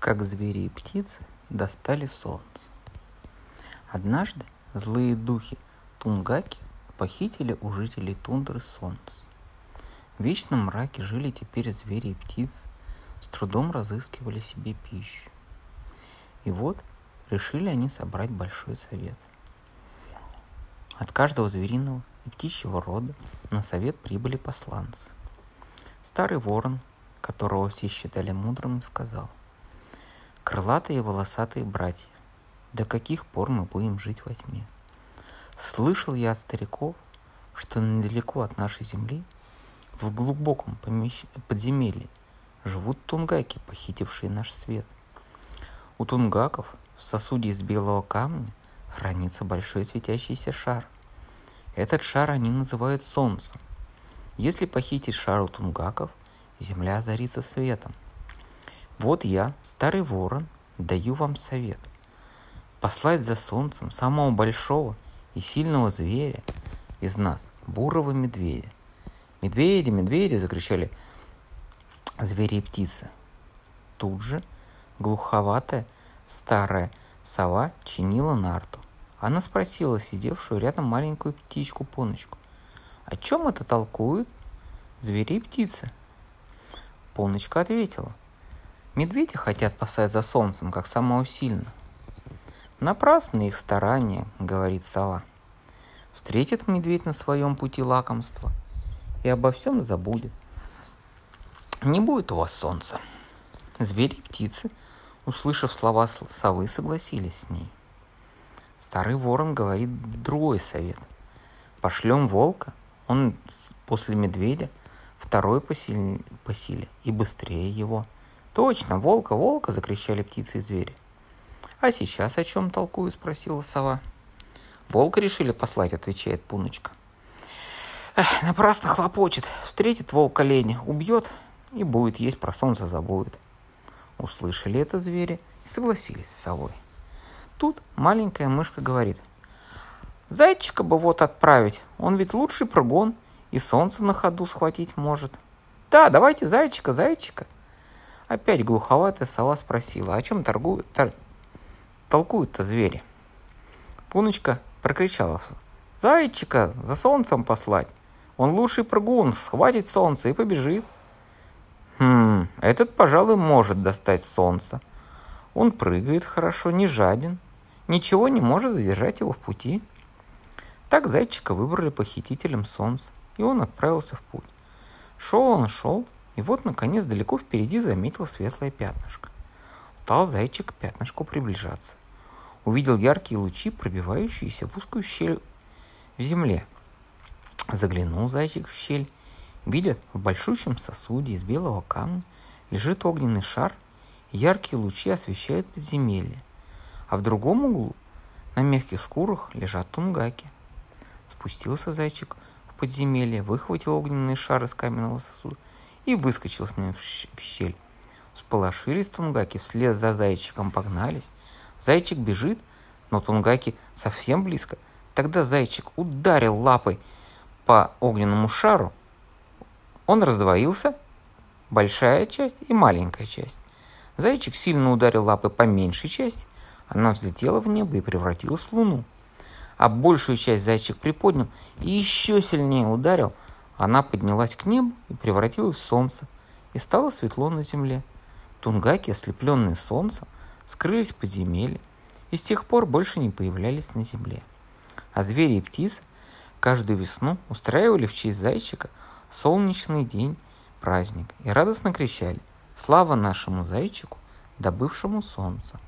как звери и птицы достали солнце. Однажды злые духи Тунгаки похитили у жителей тундры солнце. В вечном мраке жили теперь звери и птицы, с трудом разыскивали себе пищу. И вот решили они собрать большой совет. От каждого звериного и птичьего рода на совет прибыли посланцы. Старый ворон, которого все считали мудрым, сказал, «Крылатые волосатые братья, до каких пор мы будем жить во тьме? Слышал я от стариков, что недалеко от нашей земли, в глубоком помещ... подземелье, живут тунгаки, похитившие наш свет. У тунгаков в сосуде из белого камня хранится большой светящийся шар. Этот шар они называют солнцем. Если похитить шар у тунгаков, земля озарится светом. Вот я, старый ворон, даю вам совет. Послать за солнцем самого большого и сильного зверя из нас, бурого медведя. Медведи, медведи, закричали звери и птицы. Тут же глуховатая старая сова чинила нарту. Она спросила сидевшую рядом маленькую птичку Поночку. «О чем это толкуют?» «Звери и птицы». Поночка ответила. «Медведи хотят послать за солнцем, как самого сильного. Напрасны их старания, говорит сова. Встретит медведь на своем пути лакомство и обо всем забудет. Не будет у вас солнца. Звери и птицы, услышав слова совы, согласились с ней. Старый ворон говорит другой совет. Пошлем волка, он после медведя второй по силе, по силе и быстрее его. Точно, волка, волка, закричали птицы и звери. «А сейчас о чем толкую?» – спросила сова. «Волка решили послать», – отвечает Пуночка. Эх, напрасно хлопочет. Встретит волк оленя, убьет и будет есть, про солнце забудет. Услышали это звери и согласились с совой. Тут маленькая мышка говорит. Зайчика бы вот отправить, он ведь лучший прыгун и солнце на ходу схватить может. Да, давайте зайчика, зайчика. Опять глуховатая сова спросила, о чем торгуют, тор толкуют-то звери? Пуночка прокричала. Зайчика за солнцем послать. Он лучший прыгун, схватит солнце и побежит. Хм, этот, пожалуй, может достать солнце. Он прыгает хорошо, не жаден. Ничего не может задержать его в пути. Так зайчика выбрали похитителем солнца, и он отправился в путь. Шел он, шел, и вот, наконец, далеко впереди заметил светлое пятнышко. Стал зайчик к пятнышку приближаться увидел яркие лучи, пробивающиеся в узкую щель в земле. Заглянул зайчик в щель. Видят, в большущем сосуде из белого камня лежит огненный шар, яркие лучи освещают подземелье. А в другом углу на мягких шкурах лежат тунгаки. Спустился зайчик в подземелье, выхватил огненный шар из каменного сосуда и выскочил с ним в щель. Сполошились тунгаки, вслед за зайчиком погнались – Зайчик бежит, но Тунгаки совсем близко. Тогда зайчик ударил лапой по огненному шару. Он раздвоился, большая часть и маленькая часть. Зайчик сильно ударил лапой по меньшей части. Она взлетела в небо и превратилась в луну. А большую часть зайчик приподнял и еще сильнее ударил. Она поднялась к небу и превратилась в солнце. И стало светло на земле. Тунгаки, ослепленные солнцем, скрылись в подземелье и с тех пор больше не появлялись на земле. А звери и птицы каждую весну устраивали в честь зайчика солнечный день, праздник и радостно кричали «Слава нашему зайчику, добывшему солнце!»